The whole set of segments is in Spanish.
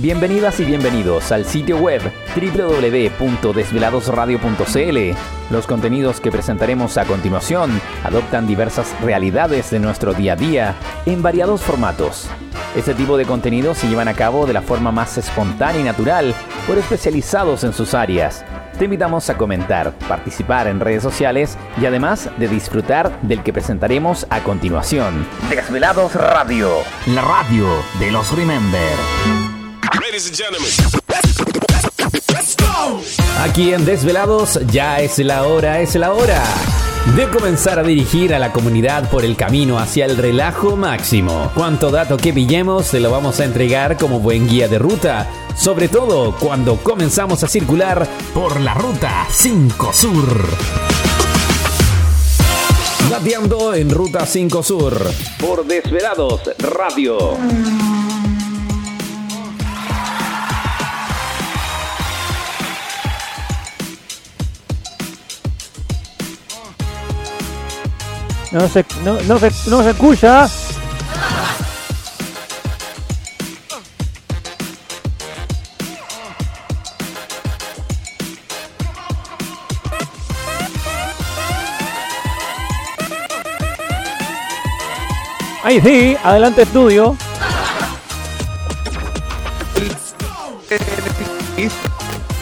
Bienvenidas y bienvenidos al sitio web www.desveladosradio.cl. Los contenidos que presentaremos a continuación adoptan diversas realidades de nuestro día a día en variados formatos. Este tipo de contenidos se llevan a cabo de la forma más espontánea y natural por especializados en sus áreas. Te invitamos a comentar, participar en redes sociales y además de disfrutar del que presentaremos a continuación. Desvelados Radio, la radio de los Remember. Aquí en Desvelados ya es la hora, es la hora de comenzar a dirigir a la comunidad por el camino hacia el relajo máximo. Cuanto dato que pillemos se lo vamos a entregar como buen guía de ruta, sobre todo cuando comenzamos a circular por la ruta 5 Sur. Gateando en Ruta 5 Sur por Desvelados Radio. No se, no, no se, no se escucha. Ahí sí, adelante estudio.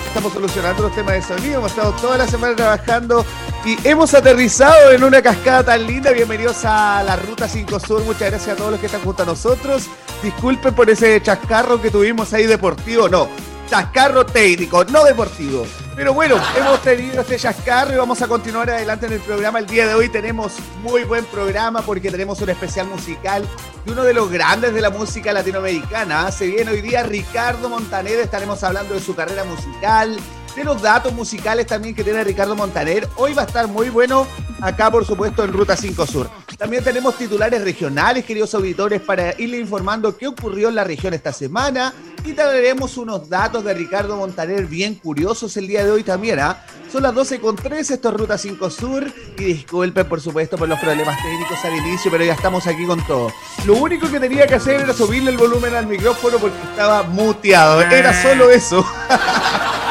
Estamos solucionando los temas de sonido. Hemos estado toda la semana trabajando y hemos aterrizado en una cascada tan linda. Bienvenidos a la Ruta 5 Sur. Muchas gracias a todos los que están junto a nosotros. Disculpen por ese chascarro que tuvimos ahí deportivo. No, chascarro técnico, no deportivo. Pero bueno, hemos tenido este chascarro y vamos a continuar adelante en el programa. El día de hoy tenemos muy buen programa porque tenemos un especial musical de uno de los grandes de la música latinoamericana. Se viene hoy día Ricardo Montaner, estaremos hablando de su carrera musical, de los datos musicales también que tiene Ricardo Montaner. Hoy va a estar muy bueno acá, por supuesto, en Ruta 5 Sur. También tenemos titulares regionales, queridos auditores, para irle informando qué ocurrió en la región esta semana. Y traeremos unos datos de Ricardo Montaner bien curiosos el día de hoy también. ¿ah? Son las 12.3, esto es Ruta 5 Sur. Y disculpen, por supuesto, por los problemas técnicos al inicio, pero ya estamos aquí con todo. Lo único que tenía que hacer era subirle el volumen al micrófono porque estaba muteado. Era solo eso.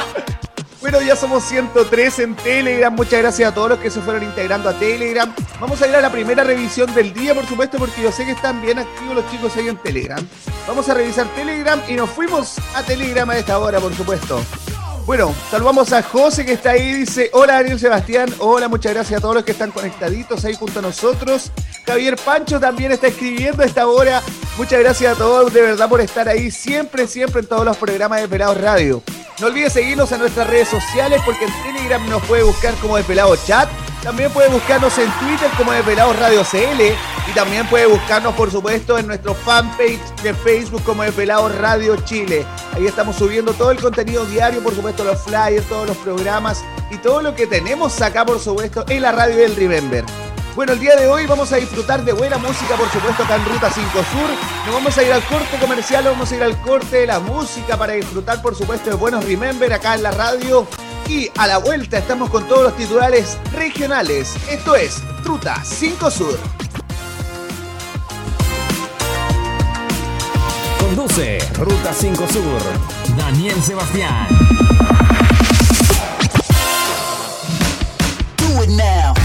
Bueno, ya somos 103 en Telegram. Muchas gracias a todos los que se fueron integrando a Telegram. Vamos a ir a la primera revisión del día, por supuesto, porque yo sé que están bien activos los chicos ahí en Telegram. Vamos a revisar Telegram y nos fuimos a Telegram a esta hora, por supuesto. Bueno, saludamos a José que está ahí, dice, hola Daniel Sebastián, hola, muchas gracias a todos los que están conectaditos ahí junto a nosotros. Javier Pancho también está escribiendo a esta hora. Muchas gracias a todos de verdad por estar ahí siempre, siempre en todos los programas de Pelados Radio. No olvides seguirnos en nuestras redes sociales porque en Telegram nos puede buscar como de Pelado Chat. También puede buscarnos en Twitter como de Radio CL. Y también puede buscarnos, por supuesto, en nuestro fanpage de Facebook como de Radio Chile. Ahí estamos subiendo todo el contenido diario, por supuesto, los flyers, todos los programas y todo lo que tenemos acá, por supuesto, en la radio del Remember. Bueno, el día de hoy vamos a disfrutar de buena música, por supuesto, acá en Ruta 5 Sur. Nos vamos a ir al corte comercial, vamos a ir al corte de la música para disfrutar, por supuesto, de buenos Remember acá en la radio. Y a la vuelta estamos con todos los titulares regionales. Esto es Ruta 5 Sur. Conduce Ruta 5 Sur. Daniel Sebastián. Do it now.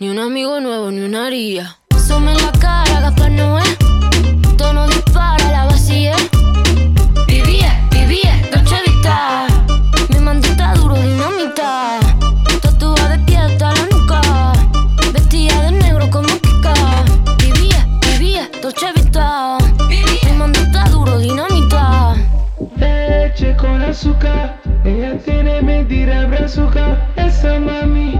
Ni un amigo nuevo, ni una haría. En la cara, Gaspar Noé. Tono dispara, la vacía. Vivía, vivía, Dolce Vita. Mi mandita duro, dinamita. Tatuada de pie hasta la nuca. Vestida de negro como Kika. Vivía, vivía, Dolce Vita. Mi mandita duro, dinamita. Leche con azúcar, ella tiene mentira brazuca. Esa mami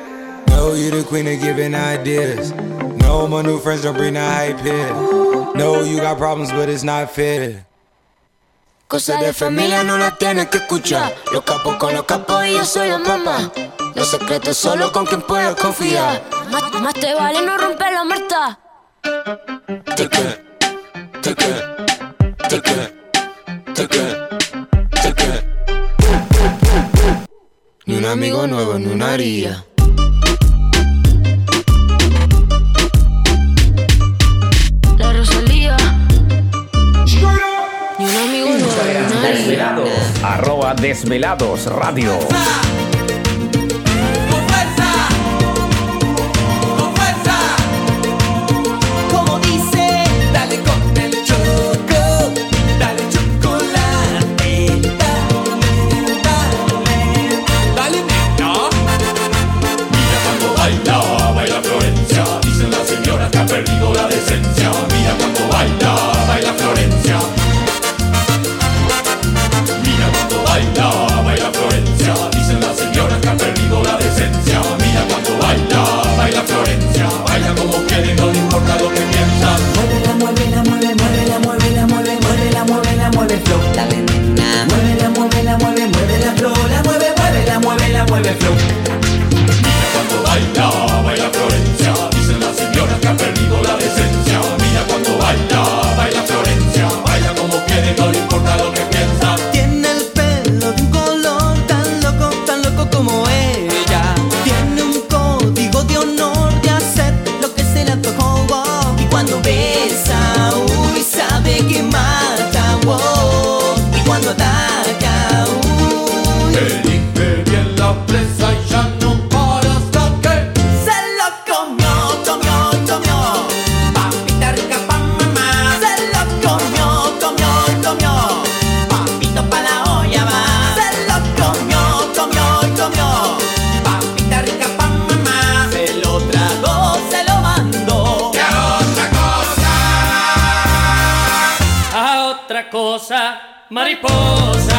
Know you the queen of giving ideas. No, my new friends don't bring the hype here. No, you got problems, but it's not fair. Cosas de familia no las tienes que escuchar. Los capos con los capos y yo soy la mamá. Los secretos solo con quien puedas confiar. Más, más te vale no romper la muerta. Take it, take it, take it, take it, take it. Ni un amigo nuevo, ni una haría. Desvelados Radio. Otra cosa, mariposa.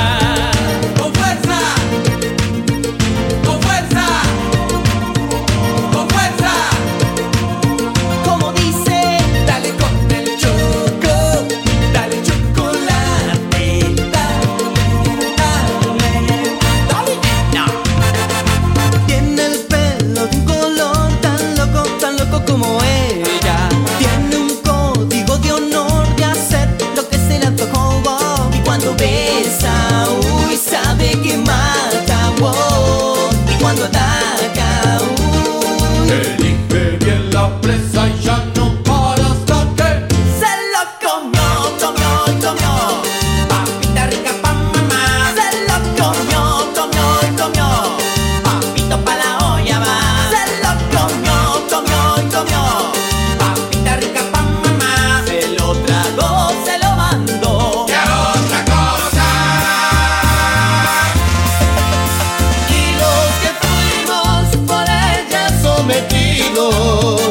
Ella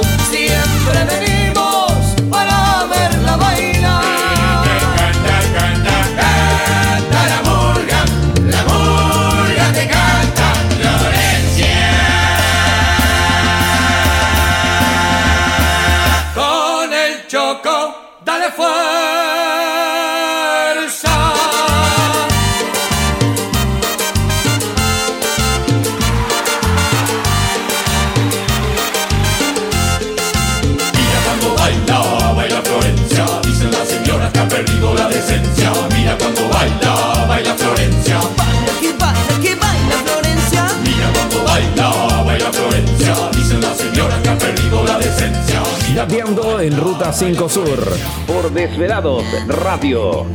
En Ruta 5 Sur. Por Desvelados Radio.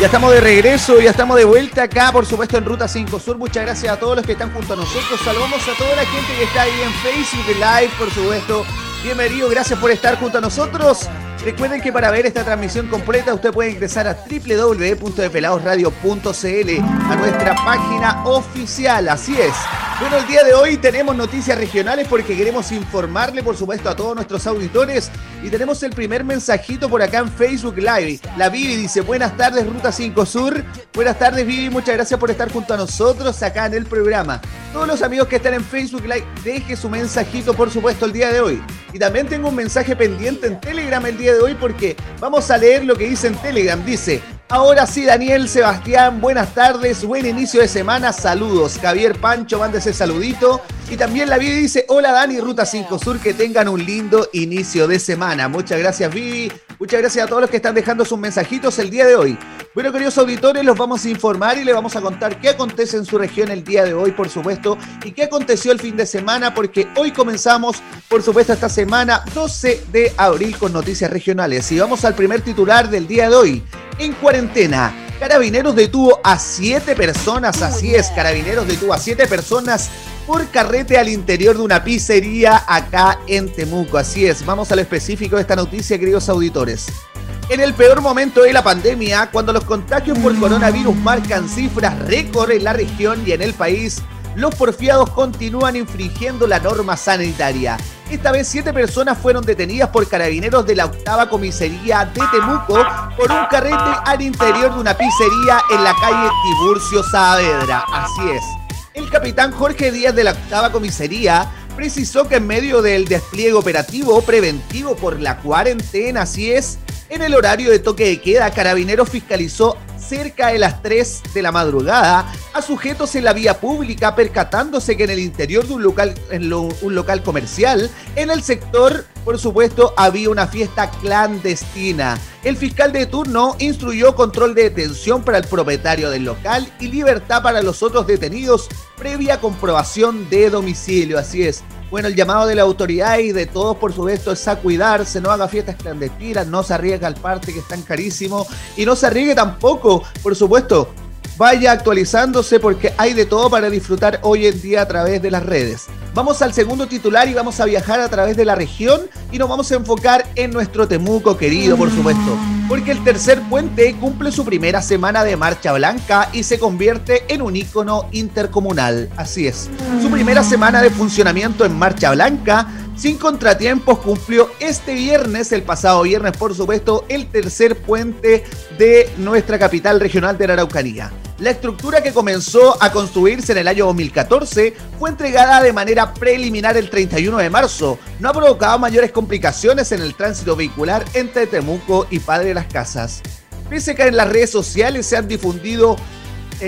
Ya estamos de regreso, ya estamos de vuelta acá, por supuesto, en Ruta 5 Sur. Muchas gracias a todos los que están junto a nosotros. Saludamos a toda la gente que está ahí en Facebook Live, por supuesto. Bienvenido, gracias por estar junto a nosotros. Recuerden que para ver esta transmisión completa usted puede ingresar a www.depeladosradio.cl a nuestra página oficial. Así es. Bueno, el día de hoy tenemos noticias regionales porque queremos informarle, por supuesto, a todos nuestros auditores. Y tenemos el primer mensajito por acá en Facebook Live. La Vivi dice, buenas tardes, Ruta 5 Sur. Buenas tardes, Vivi. Muchas gracias por estar junto a nosotros acá en el programa. Todos los amigos que están en Facebook Live, deje su mensajito, por supuesto, el día de hoy. Y también tengo un mensaje pendiente en Telegram el día de hoy porque vamos a leer lo que dice en Telegram. Dice, Ahora sí, Daniel, Sebastián, buenas tardes, buen inicio de semana, saludos. Javier Pancho, mándese saludito. Y también la Vivi dice, hola Dani, Ruta 5 Sur, que tengan un lindo inicio de semana. Muchas gracias Vivi, muchas gracias a todos los que están dejando sus mensajitos el día de hoy. Bueno, queridos auditores, los vamos a informar y les vamos a contar qué acontece en su región el día de hoy, por supuesto, y qué aconteció el fin de semana, porque hoy comenzamos, por supuesto, esta semana 12 de abril con noticias regionales. Y vamos al primer titular del día de hoy. En cuarentena, Carabineros detuvo a siete personas, así es, Carabineros detuvo a siete personas por carrete al interior de una pizzería acá en Temuco. Así es, vamos al específico de esta noticia, queridos auditores. En el peor momento de la pandemia, cuando los contagios por coronavirus marcan cifras récord en la región y en el país, los porfiados continúan infringiendo la norma sanitaria. Esta vez siete personas fueron detenidas por carabineros de la octava comisaría de Temuco por un carrete al interior de una pizzería en la calle Tiburcio Saavedra. Así es. El capitán Jorge Díaz de la octava comisaría precisó que en medio del despliegue operativo preventivo por la cuarentena, así es, en el horario de toque de queda, Carabineros fiscalizó cerca de las 3 de la madrugada a sujetos en la vía pública percatándose que en el interior de un local, un local comercial, en el sector, por supuesto, había una fiesta clandestina. El fiscal de turno instruyó control de detención para el propietario del local y libertad para los otros detenidos previa comprobación de domicilio. Así es. Bueno, el llamado de la autoridad y de todos, por supuesto, es a cuidarse, no haga fiestas clandestinas, no se arriesga al parte que es tan carísimo y no se arriesgue tampoco, por supuesto, vaya actualizándose porque hay de todo para disfrutar hoy en día a través de las redes. Vamos al segundo titular y vamos a viajar a través de la región y nos vamos a enfocar en nuestro Temuco querido, por supuesto. Porque el tercer puente cumple su primera semana de marcha blanca y se convierte en un ícono intercomunal. Así es. Su primera semana de funcionamiento en marcha blanca sin contratiempos cumplió este viernes, el pasado viernes por supuesto, el tercer puente de nuestra capital regional de la Araucanía. La estructura que comenzó a construirse en el año 2014 fue entregada de manera preliminar el 31 de marzo. No ha provocado mayores complicaciones en el tránsito vehicular entre Temuco y Padre de las Casas. Pese a que en las redes sociales se han difundido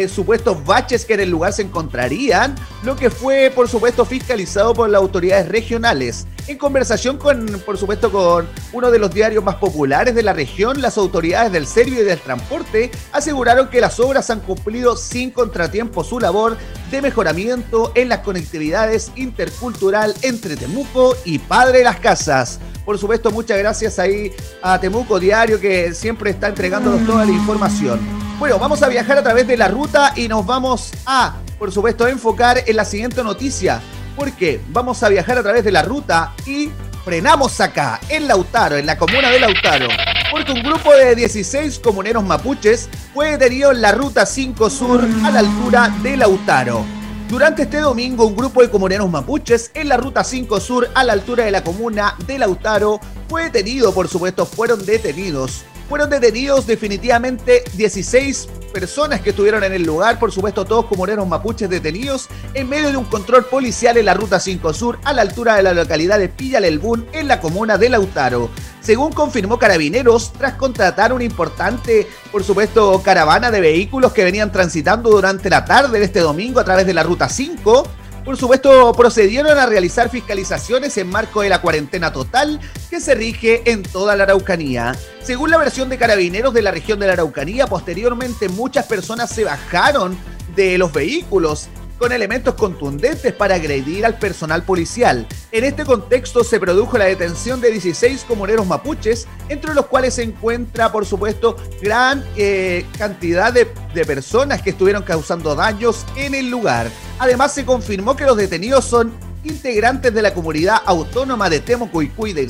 supuestos baches que en el lugar se encontrarían, lo que fue, por supuesto, fiscalizado por las autoridades regionales. En conversación con, por supuesto, con uno de los diarios más populares de la región, las autoridades del Servio y del Transporte aseguraron que las obras han cumplido sin contratiempo su labor de mejoramiento en las conectividades intercultural entre Temuco y Padre las Casas. Por supuesto, muchas gracias ahí a Temuco Diario que siempre está entregándonos toda la información. Bueno, vamos a viajar a través de la ruta y nos vamos a, por supuesto, enfocar en la siguiente noticia. Porque vamos a viajar a través de la ruta y frenamos acá, en Lautaro, en la comuna de Lautaro. Porque un grupo de 16 comuneros mapuches fue detenido en la ruta 5 Sur a la altura de Lautaro. Durante este domingo, un grupo de comuneros mapuches en la ruta 5 Sur a la altura de la comuna de Lautaro fue detenido, por supuesto, fueron detenidos. Fueron detenidos definitivamente 16 personas que estuvieron en el lugar, por supuesto todos comuneros mapuches detenidos en medio de un control policial en la ruta 5 Sur a la altura de la localidad de Pillalelbún en la comuna de Lautaro. Según confirmó Carabineros, tras contratar una importante, por supuesto, caravana de vehículos que venían transitando durante la tarde de este domingo a través de la ruta 5, por supuesto, procedieron a realizar fiscalizaciones en marco de la cuarentena total que se rige en toda la Araucanía. Según la versión de carabineros de la región de la Araucanía, posteriormente muchas personas se bajaron de los vehículos con elementos contundentes para agredir al personal policial. En este contexto se produjo la detención de 16 comuneros mapuches, entre los cuales se encuentra, por supuesto, gran eh, cantidad de, personas que estuvieron causando daños en el lugar. Además, se confirmó que los detenidos son integrantes de la comunidad autónoma de Temuco y Cuy de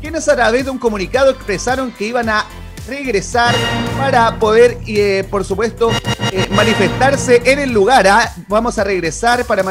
quienes a través de un comunicado expresaron que iban a regresar para poder, eh, por supuesto, eh, manifestarse en el lugar. ¿ah? Vamos a regresar para,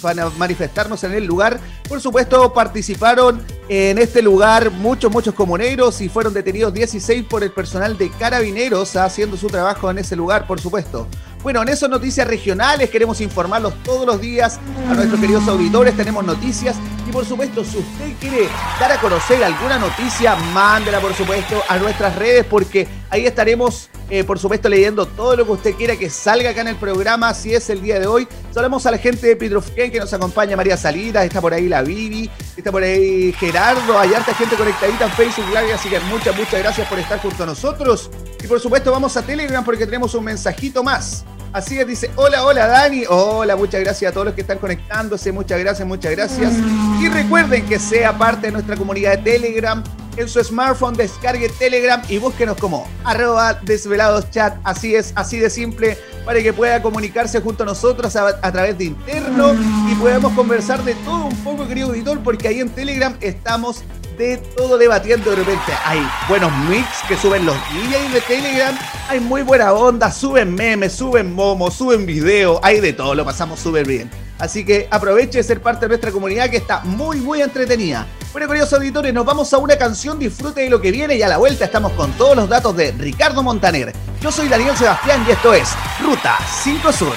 para manifestarnos en el lugar. Por supuesto, participaron en este lugar muchos, muchos comuneros y fueron detenidos 16 por el personal de carabineros ¿ah? haciendo su trabajo en ese lugar, por supuesto. Bueno, en esas noticias regionales queremos informarlos todos los días a nuestros queridos auditores. Tenemos noticias y por supuesto, si usted quiere dar a conocer alguna noticia, mándela por supuesto a nuestras redes porque ahí estaremos eh, por supuesto leyendo todo lo que usted quiera que salga acá en el programa. Si es el día de hoy, saludamos a la gente de Petrofken que nos acompaña, María Salidas, está por ahí la Vivi, está por ahí Gerardo, hay harta gente conectadita en Facebook Live, así que muchas, muchas gracias por estar junto a nosotros. Y por supuesto vamos a Telegram porque tenemos un mensajito más. Así es, dice, hola, hola Dani, hola, muchas gracias a todos los que están conectándose, muchas gracias, muchas gracias. Y recuerden que sea parte de nuestra comunidad de Telegram, en su smartphone descargue Telegram y búsquenos como arroba desvelados chat, así es, así de simple, para que pueda comunicarse junto a nosotros a, través de interno y podamos conversar de todo un poco, querido auditor, porque ahí en Telegram estamos de todo debatiendo de repente. Hay buenos mix que suben los DJs de Telegram, hay muy buena onda, suben memes, suben momos, suben videos, hay de todo, lo pasamos súper bien. Así que aproveche de ser parte de nuestra comunidad que está muy, muy entretenida. Bueno, queridos auditores, nos vamos a una canción, disfrute de lo que viene y a la vuelta estamos con todos los datos de Ricardo Montaner. Yo soy Daniel Sebastián y esto es Ruta 5 Sur.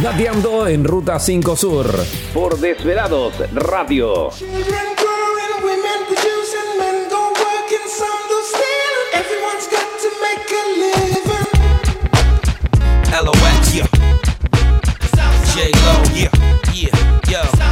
Gateando en Ruta 5 Sur. Por Desvelados Radio. Children growing, women producing, men go working, some do stealing. Everyone's got to make a living. LOX, yeah. J Lo, yeah, yeah, yo.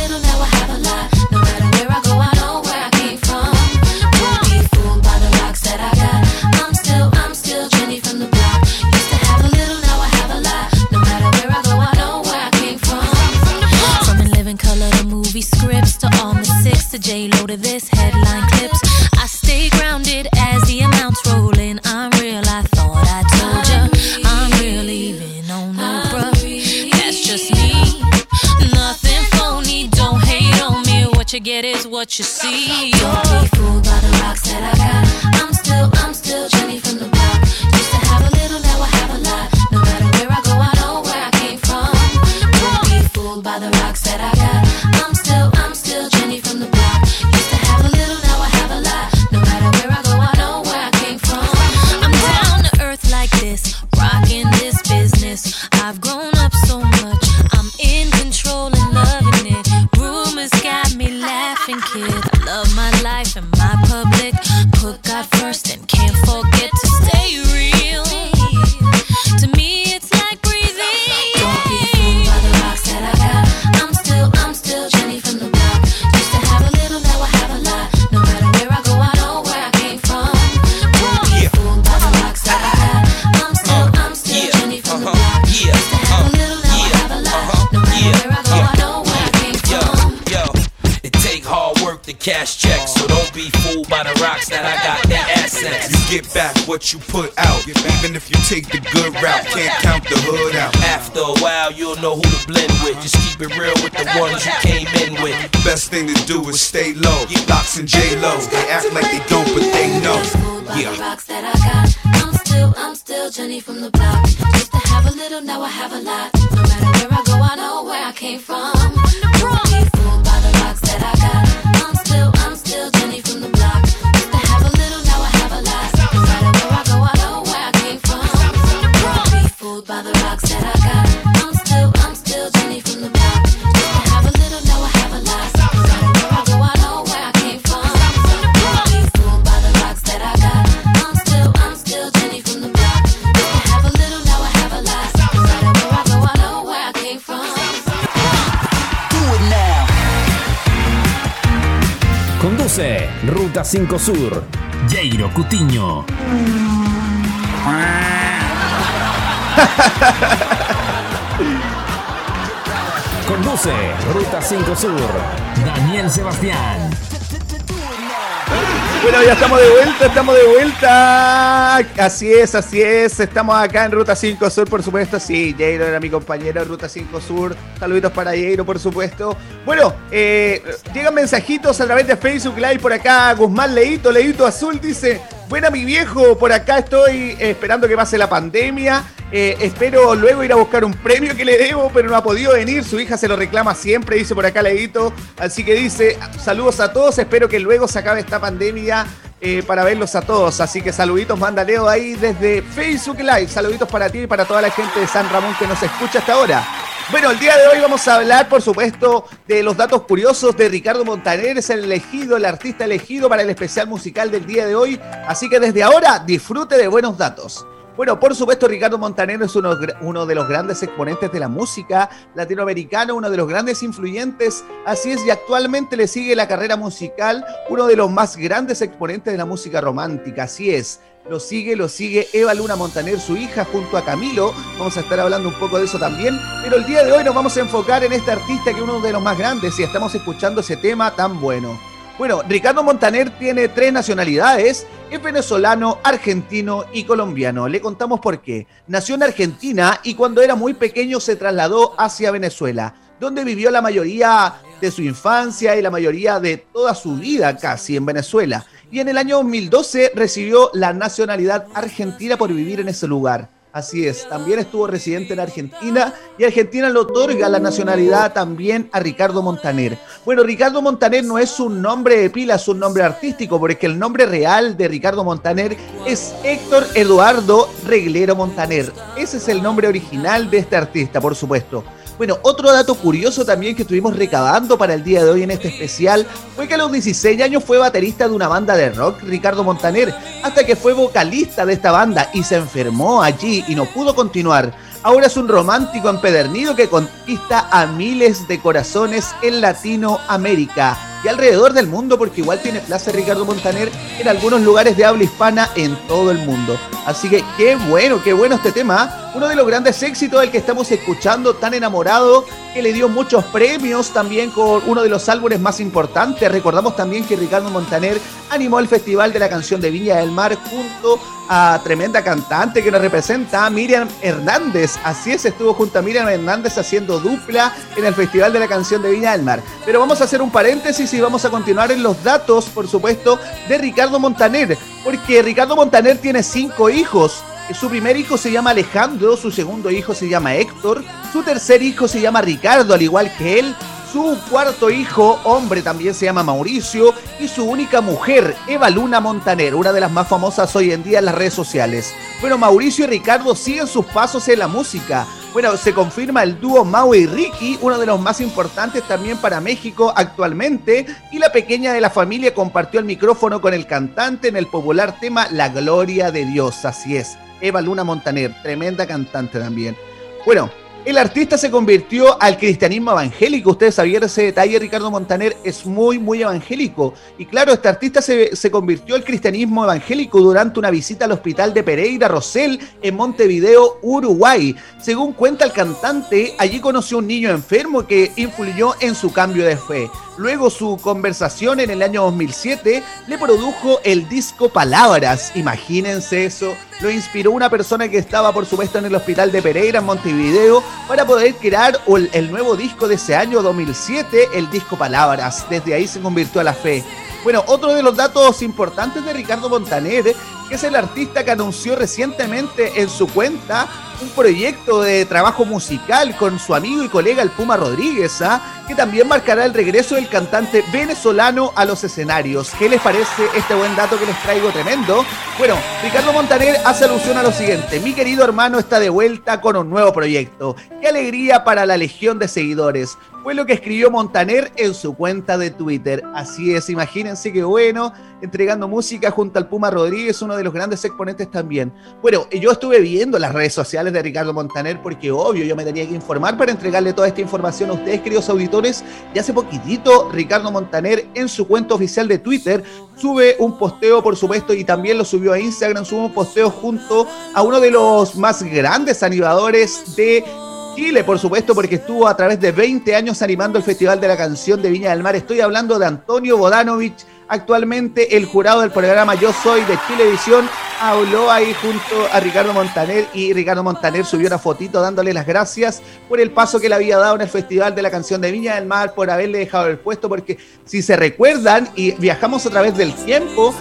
what you see. Yeah. rocks that I got. I'm still, I'm still Jenny from the block. Used to have a little, now I have a lot. No matter where I go, I know where I came from. Ruta 5 Sur. Jairo Cutiño. Conduce Ruta 5 Sur, Daniel Sebastián. Bueno, ya estamos de vuelta, estamos de vuelta. Así es, así es. Estamos acá en Ruta 5 Sur, por supuesto. Sí, Jairo era mi compañero en Ruta 5 Sur. Saluditos para Jairo, por supuesto. Bueno, eh, llegan mensajitos a través de Facebook Live por acá. Guzmán Leito, Leito Azul dice: Buena, mi viejo, por acá estoy esperando que pase la pandemia. Eh, espero luego ir a buscar un premio que le debo, pero no ha podido venir. Su hija se lo reclama siempre, dice por acá Leito. Así que dice, saludos a todos, espero que luego se acabe esta pandemia eh, para verlos a todos. Así que saluditos, manda Leo ahí desde Facebook Live. Saluditos para ti y para toda la gente de San Ramón que nos escucha hasta ahora. Bueno, el día de hoy vamos a hablar, por supuesto, de los datos curiosos de Ricardo Montaner, es el elegido, el artista elegido para el especial musical del día de hoy. Así que desde ahora disfrute de buenos datos. Bueno, por supuesto, Ricardo Montaner es uno, uno, de los grandes exponentes de la música latinoamericana, uno de los grandes influyentes, así es, y actualmente le sigue la carrera musical, uno de los más grandes exponentes de la música romántica, así es. Lo sigue, lo sigue Eva Luna Montaner, su hija, junto a Camilo. Vamos a estar hablando un poco de eso también. Pero el día de hoy nos vamos a enfocar en este artista que es uno de los más grandes y estamos escuchando ese tema tan bueno. Bueno, Ricardo Montaner tiene tres nacionalidades, es venezolano, argentino y colombiano. Le contamos por qué. Nació en Argentina y cuando era muy pequeño se trasladó hacia Venezuela, donde vivió la mayoría de su infancia y la mayoría de toda su vida casi en Venezuela. Y en el año 2012 recibió la nacionalidad argentina por vivir en ese lugar. Así es, también estuvo residente en Argentina y Argentina le otorga la nacionalidad también a Ricardo Montaner. Bueno, Ricardo Montaner no es un nombre de pila, es un nombre artístico, porque el nombre real de Ricardo Montaner es Héctor Eduardo Reglero Montaner. Ese es el nombre original de este artista, por supuesto. Bueno, otro dato curioso también que estuvimos recabando para el día de hoy en este especial fue que a los 16 años fue baterista de una banda de rock, Ricardo Montaner, hasta que fue vocalista de esta banda y se enfermó allí y no pudo continuar. Ahora es un romántico empedernido que conquista a miles de corazones en Latinoamérica y alrededor del mundo, porque igual tiene plaza Ricardo Montaner en algunos lugares de habla hispana en todo el mundo. Así que qué bueno, qué bueno este tema. Uno de los grandes éxitos del que estamos escuchando, tan enamorado, que le dio muchos premios también con uno de los álbumes más importantes. Recordamos también que Ricardo Montaner animó el Festival de la Canción de Viña del Mar junto a tremenda cantante que nos representa, Miriam Hernández. Así es, estuvo junto a Miriam Hernández haciendo dupla en el Festival de la Canción de Viña del Mar. Pero vamos a hacer un paréntesis y vamos a continuar en los datos, por supuesto, de Ricardo Montaner. Porque Ricardo Montaner tiene cinco hijos. Su primer hijo se llama Alejandro, su segundo hijo se llama Héctor, su tercer hijo se llama Ricardo, al igual que él, su cuarto hijo, hombre, también se llama Mauricio, y su única mujer, Eva Luna Montaner, una de las más famosas hoy en día en las redes sociales. Bueno, Mauricio y Ricardo siguen sus pasos en la música. Bueno, se confirma el dúo Mau y Ricky, uno de los más importantes también para México actualmente, y la pequeña de la familia compartió el micrófono con el cantante en el popular tema La Gloria de Dios, así es. Eva Luna Montaner, tremenda cantante también. Bueno, el artista se convirtió al cristianismo evangélico. Ustedes sabían ese detalle, Ricardo Montaner es muy, muy evangélico. Y claro, este artista se, se, convirtió al cristianismo evangélico durante una visita al hospital de Pereira Rosell en Montevideo, Uruguay. Según cuenta el cantante, allí conoció un niño enfermo que influyó en su cambio de fe. Luego su conversación en el año 2007 le produjo el disco Palabras. Imagínense eso. Lo inspiró una persona que estaba, por supuesto, en el hospital de Pereira, en Montevideo, para poder crear el nuevo disco de ese año 2007, el disco Palabras. Desde ahí se convirtió a la fe. Bueno, otro de los datos importantes de Ricardo Montaner, que es el artista que anunció recientemente en su cuenta un proyecto de trabajo musical con su amigo y colega el Puma Rodríguez, ¿ah? que también marcará el regreso del cantante venezolano a los escenarios. ¿Qué les parece este buen dato que les traigo tremendo? Bueno, Ricardo Montaner hace alusión a lo siguiente, mi querido hermano está de vuelta con un nuevo proyecto. Qué alegría para la legión de seguidores. Fue lo que escribió Montaner en su cuenta de Twitter. Así es, imagínense qué bueno, entregando música junto al Puma Rodríguez, uno de los grandes exponentes también. Bueno, yo estuve viendo las redes sociales de Ricardo Montaner, porque obvio, yo me tenía que informar para entregarle toda esta información a ustedes, queridos auditores. Y hace poquitito, Ricardo Montaner en su cuenta oficial de Twitter sube un posteo, por supuesto, y también lo subió a Instagram, sube un posteo junto a uno de los más grandes animadores de Chile, por supuesto, porque estuvo a través de 20 años animando el Festival de la Canción de Viña del Mar. Estoy hablando de Antonio Bodanovich, actualmente el jurado del programa Yo Soy de Chilevisión, habló ahí junto a Ricardo Montaner y Ricardo Montaner subió una fotito dándole las gracias por el paso que le había dado en el Festival de la Canción de Viña del Mar, por haberle dejado el puesto, porque si se recuerdan y viajamos a través del tiempo,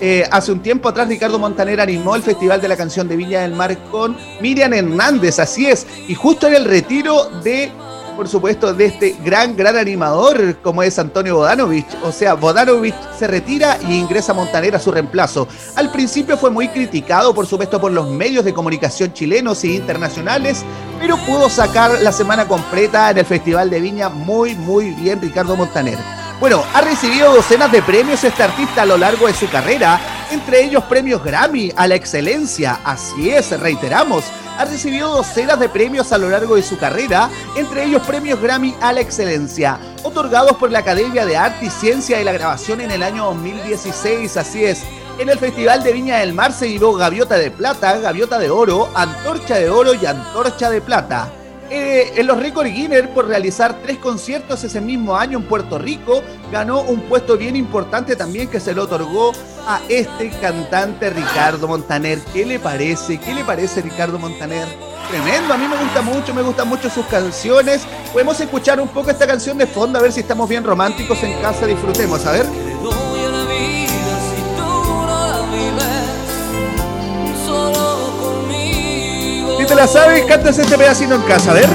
eh, hace un tiempo atrás Ricardo Montaner animó el Festival de la Canción de Viña del Mar con Miriam Hernández, así es, y justo en el retiro de por supuesto, de este gran, gran animador como es Antonio Bodanovich. O sea, Bodanovich se retira y ingresa Montaner a su reemplazo. Al principio fue muy criticado, por supuesto, por los medios de comunicación chilenos e internacionales, pero pudo sacar la semana completa en el Festival de Viña muy, muy bien Ricardo Montaner. Bueno, ha recibido docenas de premios este artista a lo largo de su carrera, entre ellos premios Grammy a la excelencia, así es, reiteramos, ha recibido docenas de premios a lo largo de su carrera, entre ellos premios Grammy a la excelencia, otorgados por la Academia de Arte y Ciencia de la Grabación en el año 2016, así es. En el Festival de Viña del Mar se llevó Gaviota de Plata, Gaviota de Oro, Antorcha de Oro y Antorcha de Plata. Eh, en los Record Guinness, por realizar tres conciertos ese mismo año en Puerto Rico, ganó un puesto bien importante también que se lo otorgó a este cantante Ricardo Montaner. ¿Qué le parece? ¿Qué le parece Ricardo Montaner? Tremendo, a mí me gusta mucho, me gustan mucho sus canciones. Podemos escuchar un poco esta canción de fondo, a ver si estamos bien románticos en casa, disfrutemos, a ver. La sabes, cantas este pedacito en casa, a ver.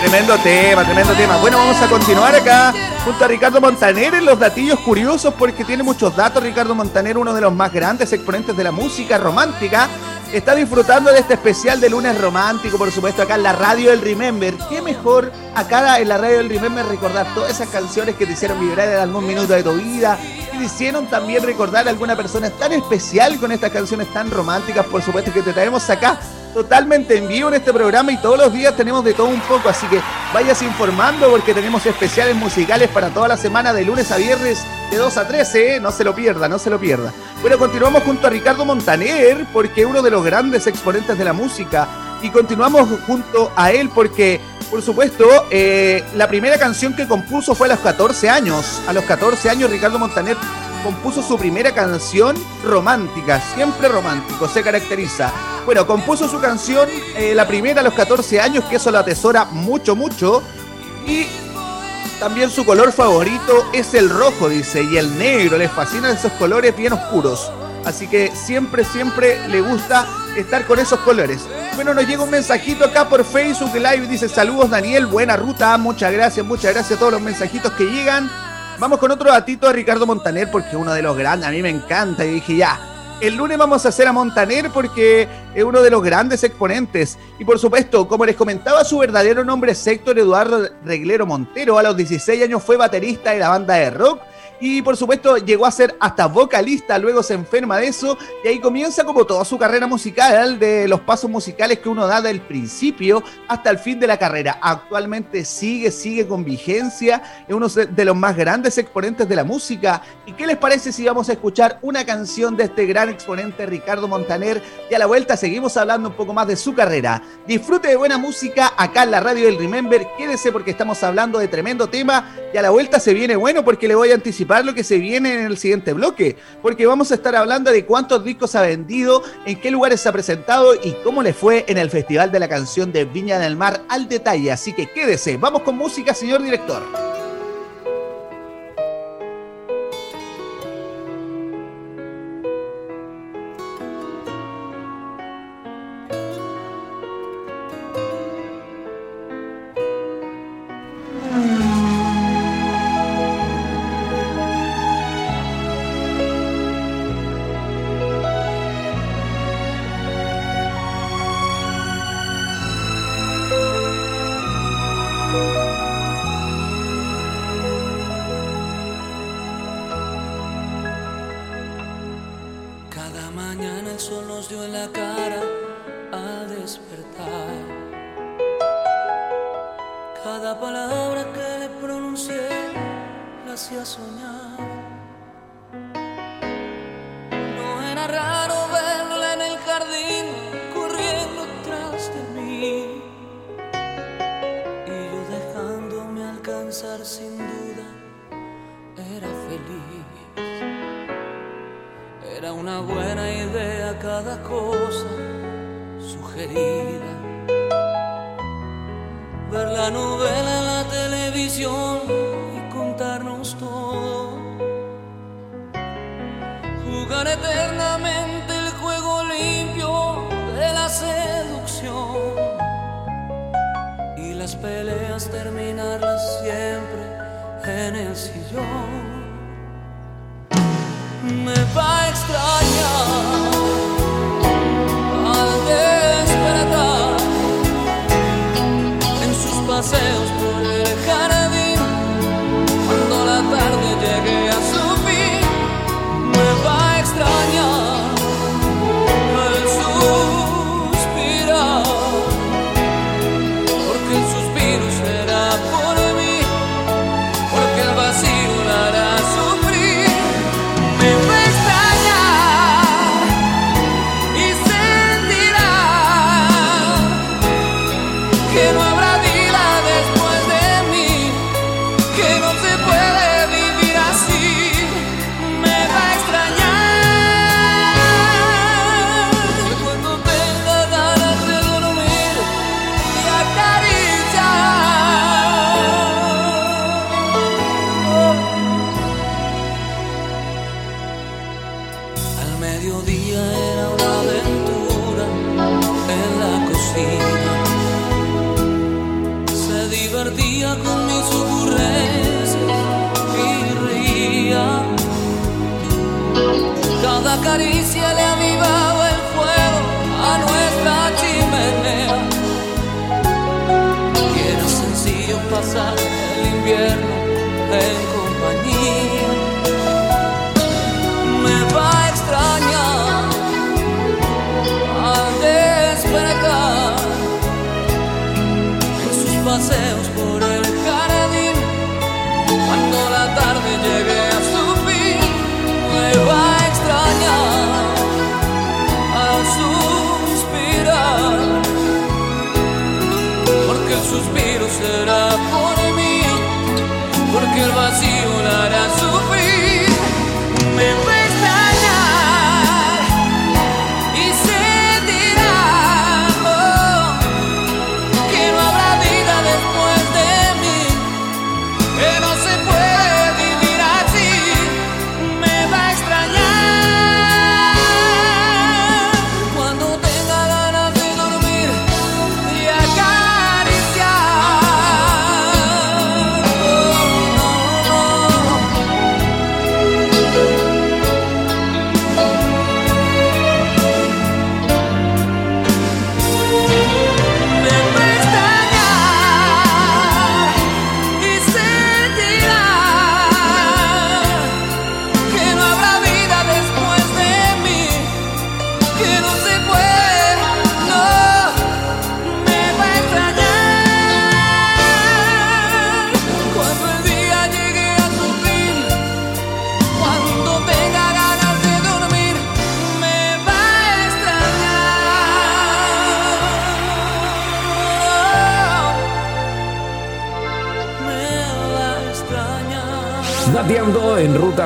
Tremendo tema, tremendo tema. Bueno, vamos a continuar acá junto a Ricardo Montaner en los datillos curiosos porque tiene muchos datos. Ricardo Montaner, uno de los más grandes exponentes de la música romántica, está disfrutando de este especial de lunes romántico, por supuesto, acá en la radio del Remember. Qué mejor acá en la radio del Remember recordar todas esas canciones que te hicieron vibrar en algún minuto de tu vida, hicieron también recordar a alguna persona tan especial con estas canciones tan románticas, por supuesto, que te traemos acá totalmente en vivo en este programa y todos los días tenemos de todo un poco, así que vayas informando porque tenemos especiales musicales para toda la semana de lunes a viernes de 2 a 13, ¿eh? no se lo pierda, no se lo pierda. Bueno, continuamos junto a Ricardo Montaner porque uno de los grandes exponentes de la música y continuamos junto a él porque, por supuesto, eh, la primera canción que compuso fue a los 14 años. A los 14 años Ricardo Montaner compuso su primera canción romántica, siempre romántico, se caracteriza. Bueno, compuso su canción, eh, la primera a los 14 años, que eso lo atesora mucho, mucho. Y también su color favorito es el rojo, dice, y el negro, le fascinan esos colores bien oscuros. Así que siempre, siempre le gusta estar con esos colores. Bueno, nos llega un mensajito acá por Facebook Live, dice saludos Daniel, buena ruta, muchas gracias, muchas gracias a todos los mensajitos que llegan. Vamos con otro datito de Ricardo Montaner porque es uno de los grandes, a mí me encanta. Y dije, ya, el lunes vamos a hacer a Montaner porque es uno de los grandes exponentes. Y por supuesto, como les comentaba, su verdadero nombre es Héctor Eduardo Reglero Montero. A los 16 años fue baterista de la banda de rock. Y por supuesto llegó a ser hasta vocalista, luego se enferma de eso y ahí comienza como toda su carrera musical, de los pasos musicales que uno da del principio hasta el fin de la carrera. Actualmente sigue, sigue con vigencia, es uno de los más grandes exponentes de la música. ¿Y qué les parece si vamos a escuchar una canción de este gran exponente Ricardo Montaner? Y a la vuelta seguimos hablando un poco más de su carrera. Disfrute de buena música acá en la radio del Remember, quédese porque estamos hablando de tremendo tema y a la vuelta se viene bueno porque le voy a anticipar lo que se viene en el siguiente bloque, porque vamos a estar hablando de cuántos discos ha vendido, en qué lugares se ha presentado y cómo le fue en el Festival de la Canción de Viña del Mar al detalle. Así que quédese, vamos con música, señor director. El sol nos dio en la cara al despertar. Cada palabra que le pronuncié la hacía soñar. No era raro Era una buena idea cada cosa sugerida. Ver la novela en la televisión y contarnos todo. Jugar eternamente el juego limpio de la seducción. Y las peleas terminarlas siempre en el sillón me va a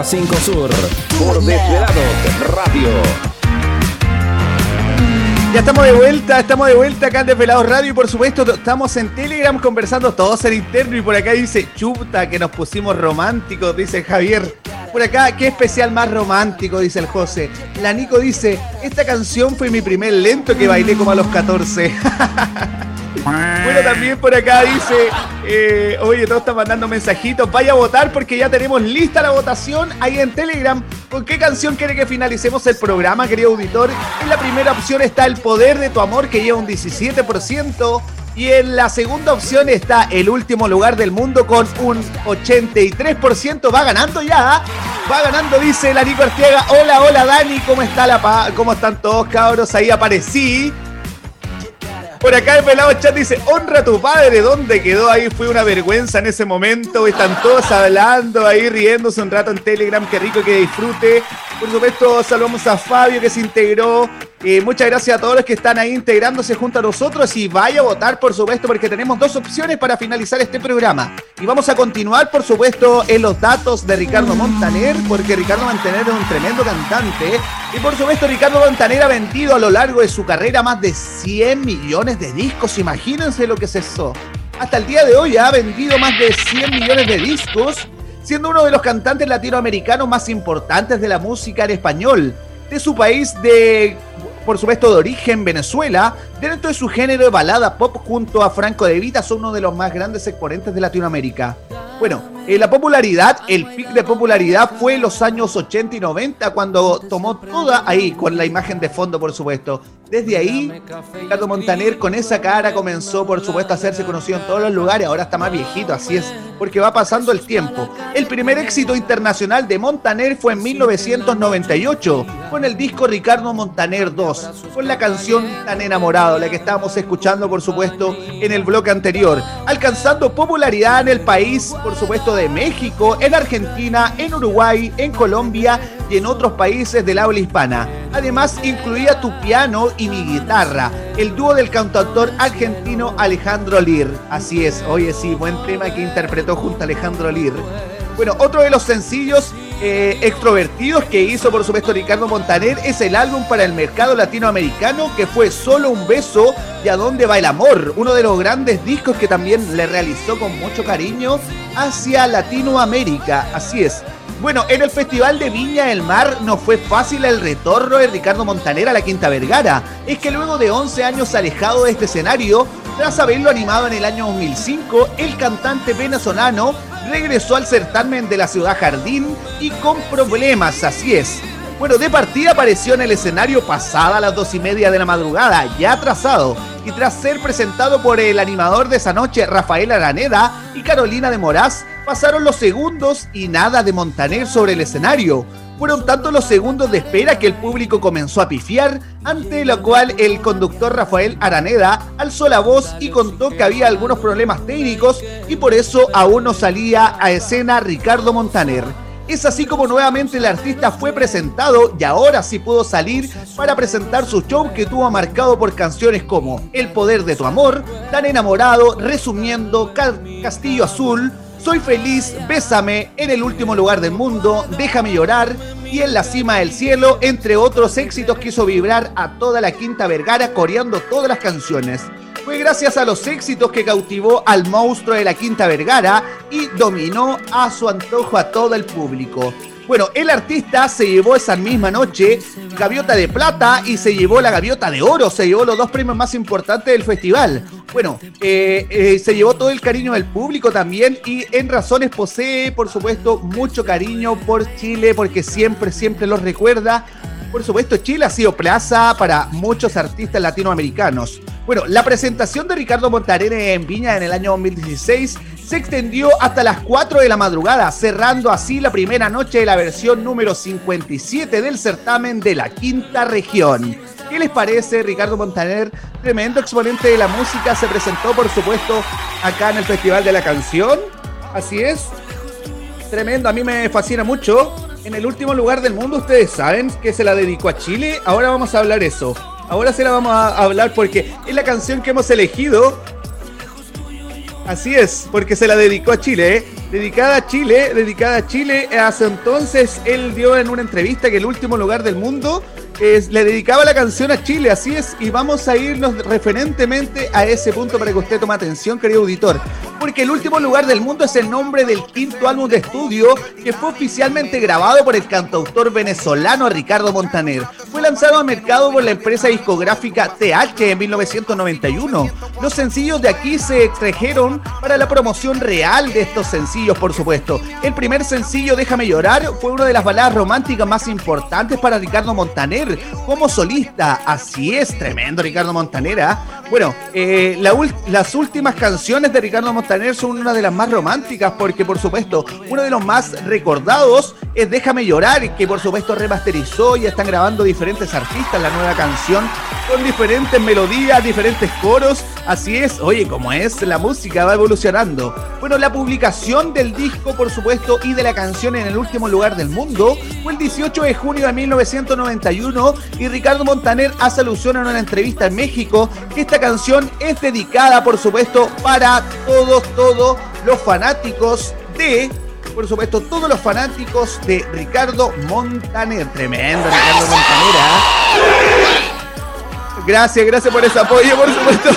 5 Sur. Por Desvelados Radio. Ya estamos de vuelta, estamos de vuelta acá en Desvelados Radio y por supuesto estamos en Telegram conversando todos en interno y por acá dice chuta que nos pusimos románticos, dice Javier. Por acá, qué especial más romántico, dice el José. La Nico dice, esta canción fue mi primer lento que bailé como a los 14. Bueno, también por acá dice, eh, oye, todos están mandando mensajitos, vaya a votar porque ya tenemos lista la votación ahí en Telegram. ¿Con qué canción quiere que finalicemos el programa, querido auditor? En la primera opción está El Poder de tu Amor, que lleva un 17%. Y en la segunda opción está El Último Lugar del Mundo con un 83%. Va ganando ya. Va ganando, dice la Nico Arteaga. Hola, hola Dani, ¿cómo está la pa ¿Cómo están todos cabros? Ahí aparecí. Por acá el pelado chat dice, honra a tu padre, ¿dónde quedó? Ahí fue una vergüenza en ese momento. Están todos hablando ahí, riéndose un rato en Telegram. Qué rico que disfrute. Por supuesto, saludamos a Fabio que se integró. Eh, muchas gracias a todos los que están ahí integrándose junto a nosotros y vaya a votar, por supuesto, porque tenemos dos opciones para finalizar este programa. Y vamos a continuar, por supuesto, en los datos de Ricardo Montaner, porque Ricardo Montaner es un tremendo cantante. Y por supuesto, Ricardo Montaner ha vendido a lo largo de su carrera más de 100 millones de discos. Imagínense lo que es eso. Hasta el día de hoy ha vendido más de 100 millones de discos, siendo uno de los cantantes latinoamericanos más importantes de la música en español. De su país de por supuesto de origen Venezuela, dentro de su género de balada pop junto a Franco De Vita son uno de los más grandes exponentes de Latinoamérica. Bueno, eh, la popularidad, el pic de popularidad fue en los años 80 y 90 cuando tomó toda ahí con la imagen de fondo, por supuesto. Desde ahí, Ricardo Montaner con esa cara comenzó, por supuesto, a hacerse conocido en todos los lugares. Ahora está más viejito, así es, porque va pasando el tiempo. El primer éxito internacional de Montaner fue en 1998 con el disco Ricardo Montaner 2, con la canción Tan enamorado, la que estábamos escuchando, por supuesto, en el bloque anterior, alcanzando popularidad en el país, por supuesto, de México, en Argentina, en Uruguay, en Colombia y en otros países del habla hispana. Además, incluía Tu piano y Mi guitarra, el dúo del cantautor argentino Alejandro Lir. Así es, oye sí, buen tema que interpretó junto a Alejandro Lir. Bueno, otro de los sencillos eh, extrovertidos que hizo, por supuesto, Ricardo Montaner es el álbum para el mercado latinoamericano que fue Solo un beso y A dónde va el amor, uno de los grandes discos que también le realizó con mucho cariño hacia Latinoamérica. Así es. Bueno, en el Festival de Viña del Mar no fue fácil el retorno de Ricardo Montaner a la Quinta Vergara. Es que luego de 11 años alejado de este escenario, tras haberlo animado en el año 2005, el cantante venezolano regresó al certamen de la ciudad Jardín y con problemas, así es. Bueno, de partida apareció en el escenario pasada a las dos y media de la madrugada, ya atrasado, y tras ser presentado por el animador de esa noche, Rafael Araneda y Carolina de Moraz, pasaron los segundos y nada de Montaner sobre el escenario. Fueron tantos los segundos de espera que el público comenzó a pifiar, ante lo cual el conductor Rafael Araneda alzó la voz y contó que había algunos problemas técnicos y por eso aún no salía a escena Ricardo Montaner. Es así como nuevamente el artista fue presentado y ahora sí pudo salir para presentar su show que tuvo marcado por canciones como El poder de tu amor, Tan enamorado, resumiendo, Ca- Castillo Azul, Soy feliz, Bésame, En el último lugar del mundo, Déjame llorar y En la cima del cielo, entre otros éxitos que hizo vibrar a toda la Quinta Vergara coreando todas las canciones. Fue gracias a los éxitos que cautivó al monstruo de la Quinta Vergara y dominó a su antojo a todo el público. Bueno, el artista se llevó esa misma noche gaviota de plata y se llevó la gaviota de oro, se llevó los dos premios más importantes del festival. Bueno, eh, eh, se llevó todo el cariño del público también y en Razones posee, por supuesto, mucho cariño por Chile porque siempre, siempre los recuerda. Por supuesto, Chile ha sido plaza para muchos artistas latinoamericanos. Bueno, la presentación de Ricardo Montaner en Viña en el año 2016 se extendió hasta las 4 de la madrugada, cerrando así la primera noche de la versión número 57 del certamen de la quinta región. ¿Qué les parece, Ricardo Montaner? Tremendo exponente de la música, se presentó, por supuesto, acá en el Festival de la Canción. Así es. Tremendo, a mí me fascina mucho. En el último lugar del mundo, ustedes saben que se la dedicó a Chile. Ahora vamos a hablar eso. Ahora se la vamos a hablar porque es la canción que hemos elegido. Así es, porque se la dedicó a Chile, ¿eh? Dedicada a Chile, dedicada a Chile. Hace entonces él dio en una entrevista que el último lugar del mundo es- le dedicaba la canción a Chile, así es, y vamos a irnos referentemente a ese punto para que usted tome atención, querido auditor, porque el último lugar del mundo es el nombre del quinto álbum de estudio que fue oficialmente grabado por el cantautor venezolano Ricardo Montaner. Fue lanzado al mercado por la empresa discográfica TH en 1991. Los sencillos de aquí se extrajeron para la promoción real de estos sencillos, por supuesto. El primer sencillo, Déjame llorar, fue una de las baladas románticas más importantes para Ricardo Montaner Como solista. Así es, tremendo Ricardo Montaner. ¿ah? Bueno, eh, las últimas canciones de Ricardo Montaner son una de las más románticas porque por supuesto uno de los más recordados es Déjame llorar, que por supuesto remasterizó y están grabando diferentes artistas la nueva canción con diferentes melodías, diferentes coros. Así es, oye, como es, la música va evolucionando. Bueno, la publicación del disco, por supuesto, y de la canción en el último lugar del mundo fue el 18 de junio de 1991 y Ricardo Montaner hace alusión en una entrevista en México que esta canción es dedicada, por supuesto, para todos, todos los fanáticos de por supuesto, todos los fanáticos de Ricardo Montaner. Tremendo, Ricardo Montaner. ¿ah? Gracias, gracias por ese apoyo, por supuesto.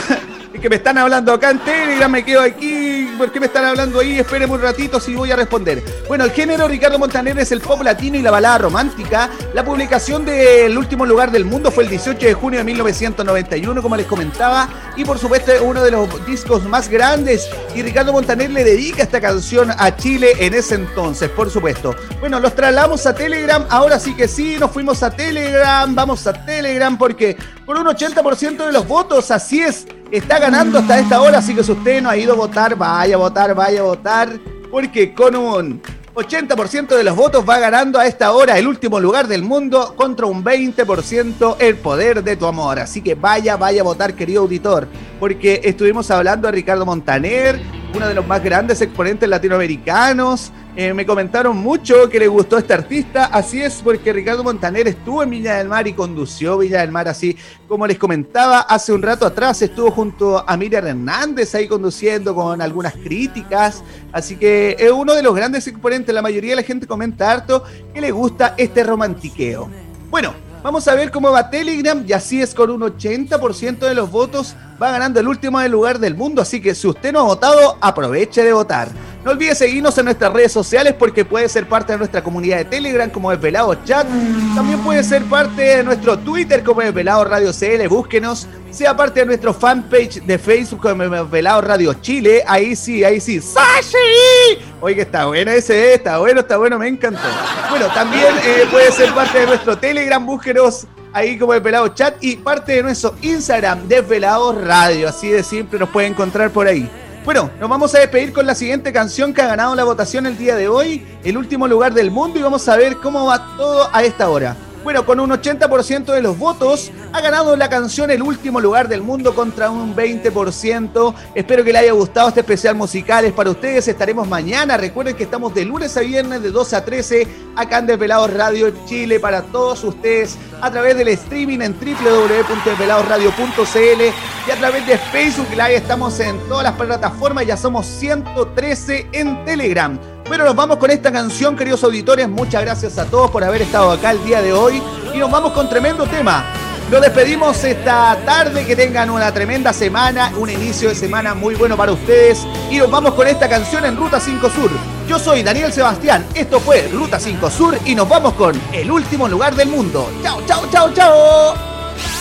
Es que me están hablando acá en Telegram, me quedo aquí. ¿Por qué me están hablando ahí? Espérenme un ratito si voy a responder. Bueno, el género Ricardo Montaner es el pop latino y la balada romántica. La publicación del último lugar del mundo fue el 18 de junio de 1991, como les comentaba. Y por supuesto, es uno de los discos más grandes. Y Ricardo Montaner le dedica esta canción a Chile en ese entonces, por supuesto. Bueno, los trasladamos a Telegram. Ahora sí que sí, nos fuimos a Telegram. Vamos a Telegram porque por un 80% de los votos, así es, está ganando hasta esta hora. Así que si usted no ha ido a votar, vaya a votar, vaya a votar. Porque con un 80% de los votos va ganando a esta hora el último lugar del mundo contra un 20% el poder de tu amor. Así que vaya, vaya a votar, querido auditor. Porque estuvimos hablando de Ricardo Montaner, uno de los más grandes exponentes latinoamericanos. Eh, me comentaron mucho que le gustó este artista. Así es, porque Ricardo Montaner estuvo en Viña del Mar y condució Viña del Mar así. Como les comentaba hace un rato atrás, estuvo junto a Miriam Hernández ahí conduciendo con algunas críticas. Así que es uno de los grandes exponentes. La mayoría de la gente comenta harto que le gusta este romantiqueo. Bueno, vamos a ver cómo va Telegram. Y así es, con un 80% de los votos va ganando el último lugar del mundo. Así que si usted no ha votado, aproveche de votar. No olvide seguirnos en nuestras redes sociales porque puede ser parte de nuestra comunidad de Telegram como Desvelado Chat. También puede ser parte de nuestro Twitter como Desvelado Radio CL. Búsquenos. Sea parte de nuestro fanpage de Facebook como Desvelado Radio Chile. Ahí sí, ahí sí. ¡Sashi! Oye, está bueno ese, eh, está bueno, está bueno, me encantó. Bueno, también eh, puede ser parte de nuestro Telegram. Búsquenos ahí como Desvelado Chat y parte de nuestro Instagram, Desvelado Radio. Así de siempre nos puede encontrar por ahí. Bueno, nos vamos a despedir con la siguiente canción que ha ganado la votación el día de hoy, el último lugar del mundo, y vamos a ver cómo va todo a esta hora. Bueno, con un 80% de los votos ha ganado la canción El último lugar del mundo contra un 20%. Espero que le haya gustado este especial musical. Es para ustedes. Estaremos mañana. Recuerden que estamos de lunes a viernes de 12 a 13 acá en Desvelados Radio Chile para todos ustedes a través del streaming en www.desveladosradio.cl y a través de Facebook Live. Estamos en todas las plataformas. Ya somos 113 en Telegram. Bueno, nos vamos con esta canción, queridos auditores. Muchas gracias a todos por haber estado acá el día de hoy. Y nos vamos con tremendo tema. Nos despedimos esta tarde. Que tengan una tremenda semana, un inicio de semana muy bueno para ustedes. Y nos vamos con esta canción en Ruta 5 Sur. Yo soy Daniel Sebastián. Esto fue Ruta 5 Sur y nos vamos con el último lugar del mundo. Chao, chao, chao, chao.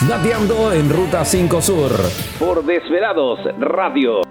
Dateando en Ruta 5 Sur. Por Desvelados Radio.